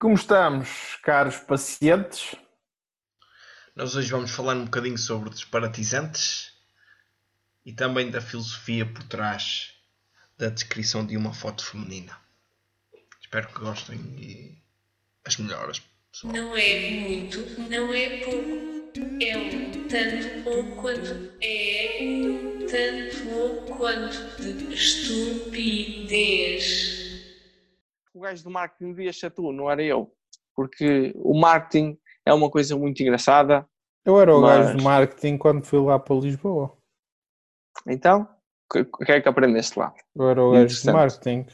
Como estamos, caros pacientes? Nós hoje vamos falar um bocadinho sobre disparatizantes e também da filosofia por trás da descrição de uma foto feminina. Espero que gostem e as melhoras. pessoal. Não é muito, não é pouco. É um tanto ou quanto. É um tanto ou quanto de estupidez. O gajo do marketing devia ser tu, não era eu. Porque o marketing é uma coisa muito engraçada. Eu era o mas... gajo do marketing quando fui lá para Lisboa. Então, o que é que aprendeste lá? Eu era o gajo de marketing.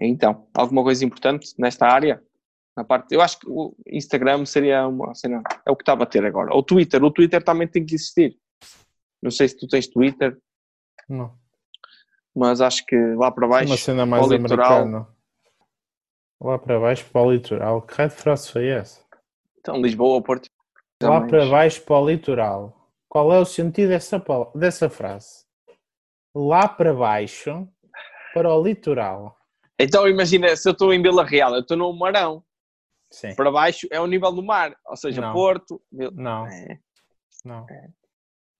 Então, alguma coisa importante nesta área? Na parte, eu acho que o Instagram seria uma cena, é o que estava a ter agora. O Twitter, o Twitter também tem que existir. Não sei se tu tens Twitter. Não. Mas acho que lá para baixo. Uma cena mais americana. Lá para baixo para o litoral. Que raio de frase foi essa? Então, Lisboa ou Porto. Lá para baixo para o litoral. Qual é o sentido dessa, dessa frase? Lá para baixo para o litoral. Então imagina, se eu estou em Vila Real, eu estou no Marão. Sim. Para baixo é o nível do mar, ou seja, não. Porto. Não. É. Não. É.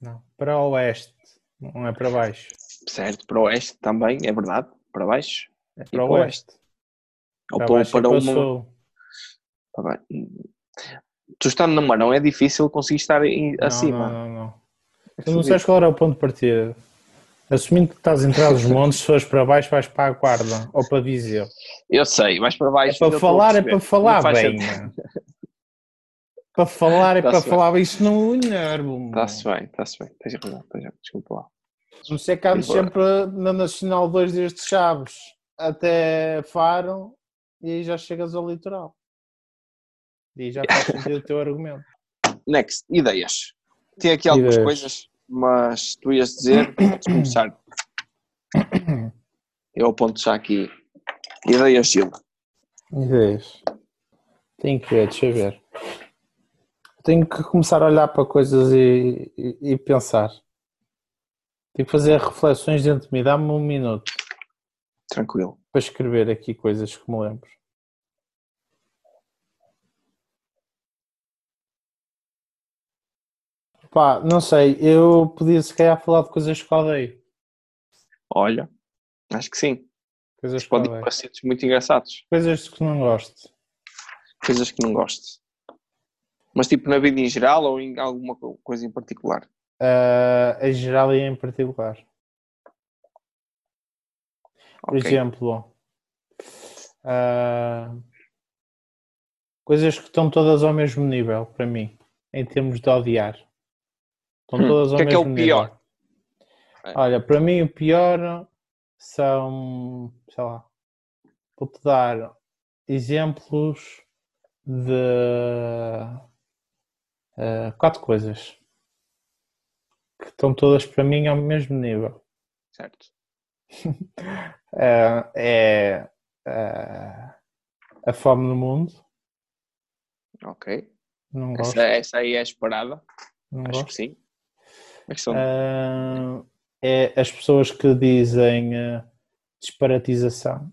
Não. Para o oeste, não é para baixo. Certo, para o oeste também, é verdade. Para baixo. É para o oeste. Ou para, para, para o Tá Tu estando no Marão é difícil conseguir estar em, não, acima. Não, não, não. Tu não sabes qual era o ponto de partida. Assumindo que estás entre os montes, se fores para baixo vais para a guarda ou para Viseu. Eu sei, vais para baixo. É para falar, é para falar bem. para falar é para falar bem. Isto não enerva. Está-se bem, está-se bem. Tens razão, desculpa lá. Não sei que andes sempre na Nacional 2 desde Chaves até Faro e aí já chegas ao litoral. E já faz sentido o teu argumento. Next, ideias. Tem aqui algumas ideias. coisas mas tu ias dizer, vamos começar. Eu aponto já aqui. Ideias, Gil. Ideias. Tenho que ver, deixa eu ver. Tenho que começar a olhar para coisas e, e, e pensar. Tenho que fazer reflexões dentro de mim. Dá-me um minuto. Tranquilo. Para escrever aqui coisas que me lembro. Pá, não sei, eu podia se calhar falar de coisas que odeio. Olha, acho que sim. Coisas que podem ser muito engraçados. Coisas que não gosto. Coisas que não gosto. Mas tipo na vida em geral ou em alguma coisa em particular? Uh, em geral e em particular. Por okay. exemplo, uh, coisas que estão todas ao mesmo nível para mim, em termos de odiar. Estão hum, todas ao que é que é o pior? É. Olha, para mim o pior são, sei lá, vou-te dar exemplos de uh, quatro coisas que estão todas para mim ao mesmo nível. Certo. uh, é uh, a fome no mundo. Ok. Não gosto. Essa, essa aí é esperada. Não Acho gosto. que sim. Uh, é as pessoas que dizem uh, disparatização.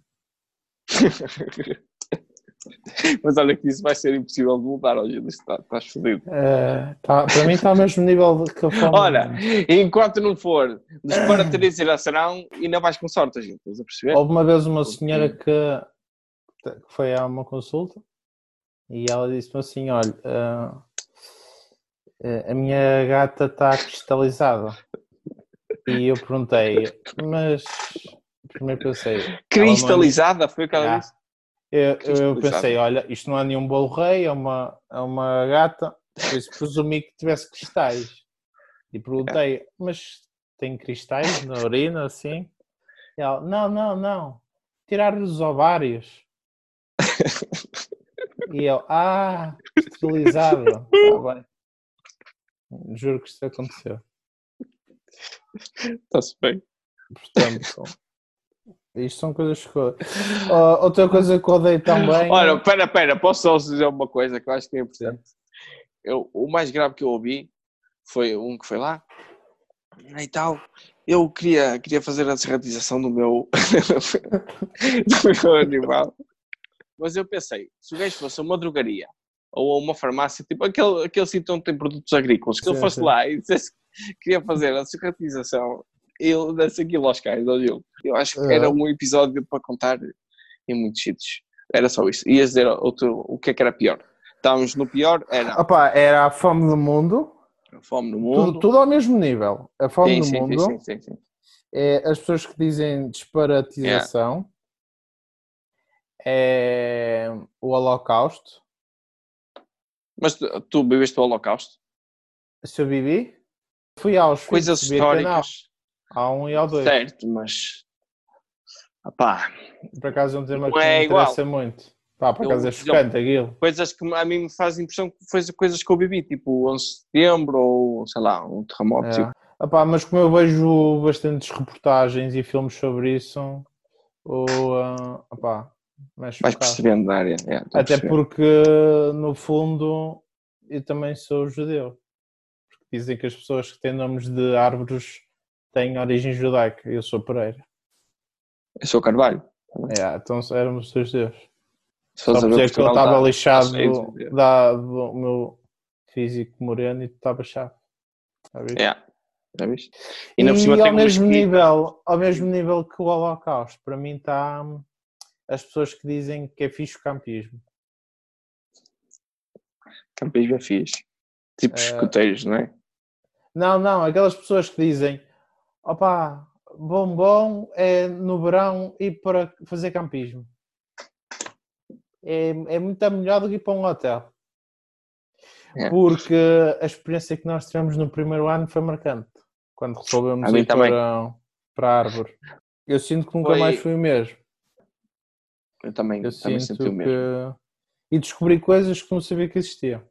Mas olha que isso vai ser impossível de mudar hoje. Está, estás fodido. Uh, tá, para mim está ao mesmo nível que a forma. Olha, enquanto não for disparatização, ainda vais com sorte, gente. Estás a perceber? Houve uma vez uma senhora que, foi a uma consulta e ela disse-me assim: olha. Uh, a minha gata está cristalizada. E eu perguntei, mas primeiro pensei. Cristalizada? Não... Foi o que ela disse? Eu, eu, pensei, olha, isto não é nenhum bolo rei, é uma, é uma gata. Por isso presumi que tivesse cristais. E perguntei, mas tem cristais na urina assim? E ela, não, não, não. Tirar os ovários. e eu, ah, esterilizado. Tá bem. Juro que isto aconteceu. Está-se bem. Portanto, isto são coisas que. Uh, outra coisa que eu odeio também. Olha, espera, espera, posso só dizer uma coisa que eu acho que é importante. Eu, o mais grave que eu ouvi foi um que foi lá e tal. Eu queria, queria fazer a desratização do meu, do meu animal. mas eu pensei, se o gajo fosse uma drogaria ou uma farmácia, tipo aquele, aquele sítio onde tem produtos agrícolas, que sim, ele fosse sim. lá e dissesse que queria fazer a securitização, ele desse aquilo aos cais, eu, eu acho que é. era um episódio para contar em muitos sítios. Era só isso. Ias dizer outro, o que é que era pior? Estávamos no pior, era. Opa, era a fome do mundo. A fome no mundo. Tudo, tudo ao mesmo nível. A fome sim, do sim, mundo. Sim, sim, sim, É as pessoas que dizem disparatização. Yeah. É o Holocausto. Mas tu, tu viveste o Holocausto? Se eu vivi? Fui aos Coisas históricas. Há um e ao dois. Certo, mas. Epá, por acaso é um tema que é me interessa igual. muito. Pá, por acaso é chocante aquilo. coisas que a mim me fazem impressão que foi coisas que eu vivi, tipo 11 de setembro ou sei lá, um terremoto. É. Tipo. Epá, mas como eu vejo bastantes reportagens e filmes sobre isso, o, uh, epá, mexe Vais um bocado. percebendo da área. é, Até porque, no fundo, eu também sou judeu. Porque dizem que as pessoas que têm nomes de árvores têm origem judaica. Eu sou Pereira. Eu sou Carvalho. É, então éramos os judeus. Só Só dizer que eu estava lixado do, da, do meu físico moreno e tu estavas chave. Já viste? É, já viste? E, tem ao mesmo nível, ao mesmo nível que o Holocausto, para mim está as pessoas que dizem que é fixe o campismo. Campismo é fixe. Tipo Eh, escuteiros, não é? Não, não, aquelas pessoas que dizem opá, bom bom é no verão ir para fazer campismo. É, é muito melhor do que ir para um hotel. É. Porque a experiência que nós tivemos no primeiro ano foi marcante. Quando resolvemos ir também. para, para a árvore. Eu sinto que nunca Foi- mais fui o mesmo. Eu também, Eu também sinto senti o mesmo. que. E descobri coisas que não sabia que existiam.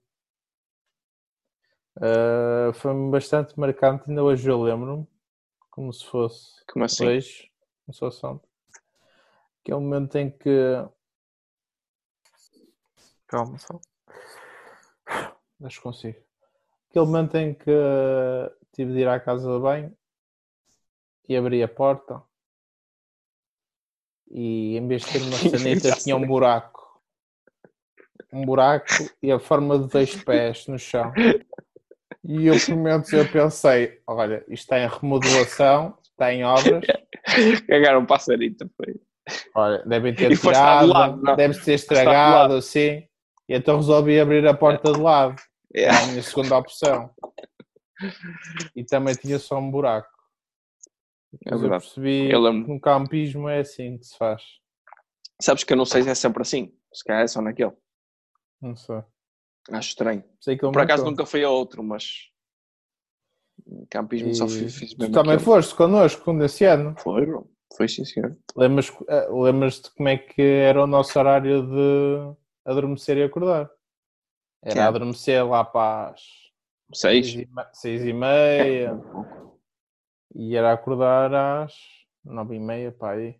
Ah, Foi-me bastante marcante, ainda hoje eu lembro-me, como se fosse Como assim? hoje, como se fosse ontem, que é o momento em que. Calma só. Acho que consigo. Aquele momento em que tive de ir à casa de banho e abri a porta e em vez de ter uma sanita tinha um buraco. Um buraco e a forma de dois pés no chão. E eu por momentos eu pensei, olha, isto está em remodelação, está em obras, Cagaram um passarito, foi. olha, devem ter tirado, lado, deve ter estragado, assim. E então resolvi abrir a porta de lado. É. Era a minha segunda opção. E também tinha só um buraco. É Mas eu percebi Eu que no campismo é assim que se faz. Sabes que eu não sei se é sempre assim. Se calhar é só naquele. Não sei. Acho estranho. Sei que Por acaso nunca fui a outro, mas. Campismo só E fiz, fiz Tu mesmo também aquele. foste connosco nesse ano. Foi, bro. Foi sim, senhor. Lembras- eh, Lembras-te como é que era o nosso horário de adormecer e acordar? Era adormecer lá para as Seis. seis e, me- seis e meia e era acordar às nove e meia, pá, aí.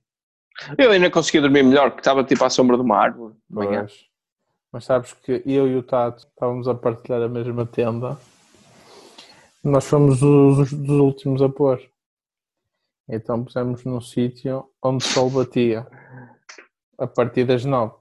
Eu ainda consegui dormir melhor, porque estava tipo à sombra de uma árvore. de manhã. Pois. Mas sabes que eu e o Tato estávamos a partilhar a mesma tenda. Nós fomos os, os dos últimos a pôr. Então pusemos num sítio onde o sol batia a partir das nove.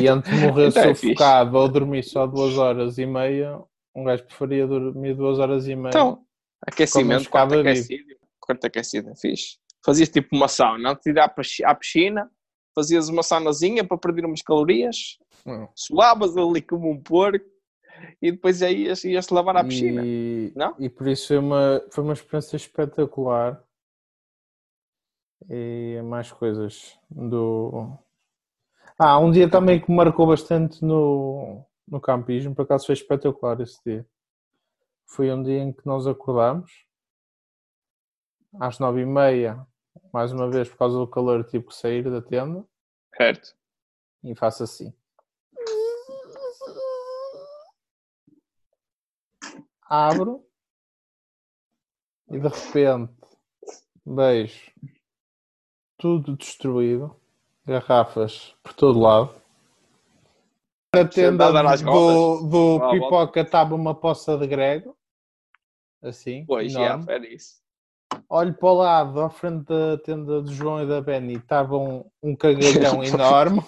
E entre morrer Então é sufocado ou dormir só duas horas e meia, um gajo preferia dormir duas horas e meia. Então, aquecimento, quarto aquecido. Quarto aquecido, é fixe. Fazias tipo uma sauna, antes de ir à piscina, fazias uma saunazinha para perder umas calorias, Hum. suavas ali como um porco e depois aí ias, ias lavar à piscina. E, Não? e por isso foi uma, foi uma experiência espetacular. E mais coisas do. Ah, um dia também que me marcou bastante no, no campismo, por acaso foi espetacular esse dia. Foi um dia em que nós acordámos às nove e meia, mais uma vez por causa do calor, tive que sair da tenda Certo. e faço assim. Abro e de repente vejo tudo destruído, garrafas por todo lado. Na tenda do, do pipoca estava uma poça de grego, assim, Pois, já, enorme. era isso. Olho para o lado, à frente da tenda do João e da Benny, estava um, um cagalhão enorme.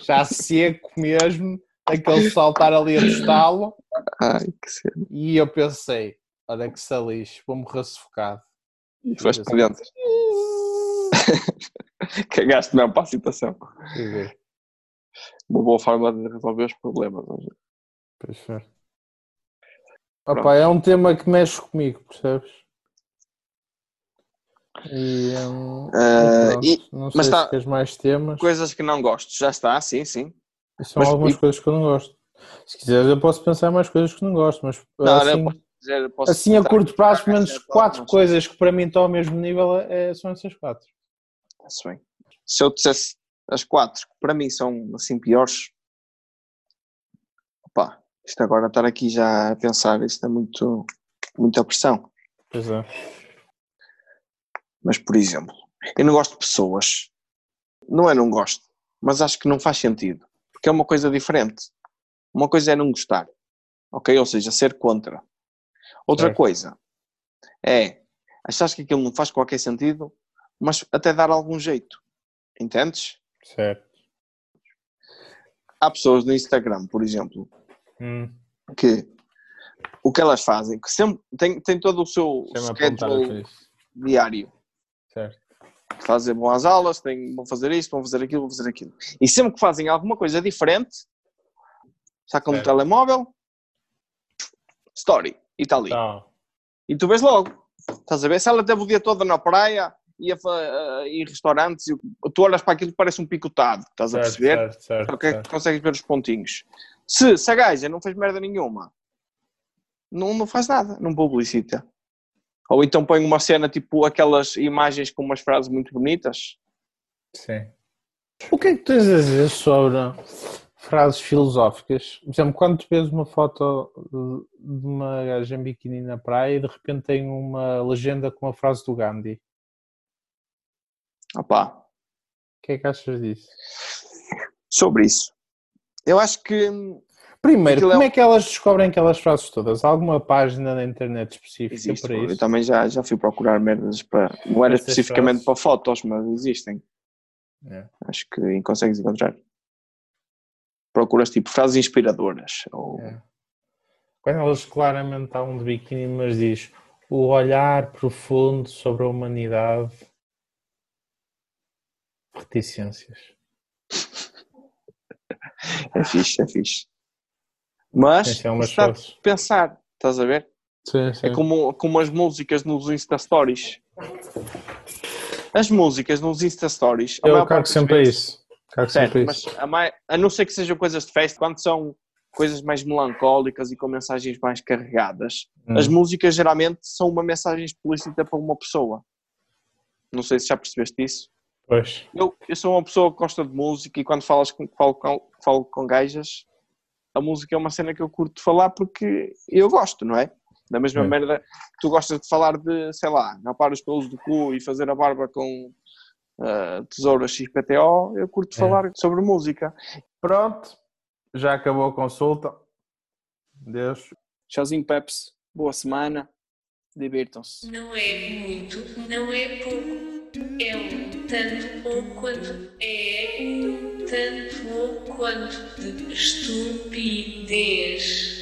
já seco mesmo, aquele saltar ali a tostá-lo. Ai, que cena. E eu pensei, olha que salixo, vou morrer sufocado. E foste para dentro. Cagaste mesmo para a situação. Uma boa forma de resolver os problemas. Pois é. Opa, é um tema que mexe comigo, percebes? E, um, uh, e, não sei mas se queres mais temas. Coisas que não gosto, já está, sim, sim. E são mas, algumas coisas que eu não gosto. Se quiseres, eu posso pensar mais coisas que não gosto, mas não, assim, posso dizer, posso assim a curto prazo, pelo menos quatro coisas que para mim estão ao mesmo nível é, são essas quatro. Está bem. Se eu dissesse as quatro que para mim são assim piores, opá, isto agora estar aqui já a pensar, isto é muito, muita pressão. Pois é. Mas, por exemplo, eu não gosto de pessoas. Não é não gosto, mas acho que não faz sentido. Porque é uma coisa diferente. Uma coisa é não gostar. Ok? Ou seja, ser contra. Outra é. coisa é achar que aquilo não faz qualquer sentido, mas até dar algum jeito. Entendes? Certo. Há pessoas no Instagram, por exemplo, hum. que o que elas fazem, que sempre tem, tem todo o seu schedule diário. Certo. Vão às aulas, têm, vão fazer isto, vão fazer aquilo, vão fazer aquilo. E sempre que fazem alguma coisa diferente, sacam o telemóvel, story, e está ali. Tá. E tu vês logo. Estás a ver? Se ela teve o dia todo na praia, ia uh, ir restaurantes, e tu olhas para aquilo que parece um picotado, estás certo, a perceber? Certo, certo, okay? certo. Consegues ver os pontinhos. Se, se a gaja não fez merda nenhuma, não, não faz nada, não publicita. Ou então põe uma cena tipo aquelas imagens com umas frases muito bonitas. Sim. O que é que tens a dizer sobre frases filosóficas? Por exemplo, quando tu vês uma foto de uma gaja em biquíni na praia e de repente tem uma legenda com a frase do Gandhi. Opa. O que é que achas disso? Sobre isso. Eu acho que Primeiro, Aquilo como é... é... que elas descobrem aquelas frases todas? Há alguma página na internet específica Existe, para isso? Eu também já, já fui procurar merdas para. Não era Essas especificamente frases? para fotos, mas existem. É. Acho que consegues encontrar. Procuras tipo frases inspiradoras. Ou... É. Quando elas claramente estão de biquíni, mas diz o olhar profundo sobre a humanidade. Reticências. É fixe, é fixe. Mas é está a pensar, estás a ver? Sim, sim. É como, como as músicas nos Insta Stories. As músicas nos Insta Stories. Eu cago sempre vezes, isso. Cago certo, sempre mas isso. A, a não ser que sejam coisas de festa, quando são coisas mais melancólicas e com mensagens mais carregadas, hum. as músicas geralmente são uma mensagem explícita para uma pessoa. Não sei se já percebeste isso. Pois. Eu, eu sou uma pessoa que gosta de música e quando falas com, falo, com, falo com gajas, a música é uma cena que eu curto de falar porque eu gosto, não é? Da mesma é. maneira que tu gostas de falar de, sei lá, rapar os pelos do cu e fazer a barba com uh, tesouras XPTO, eu curto é. falar sobre música. Pronto, já acabou a consulta. Deus. Tchauzinho, Peps. Boa semana. Divirtam-se. Não é muito, não é pouco. É um tanto ou quanto. É um tanto ou quanto de estupidez.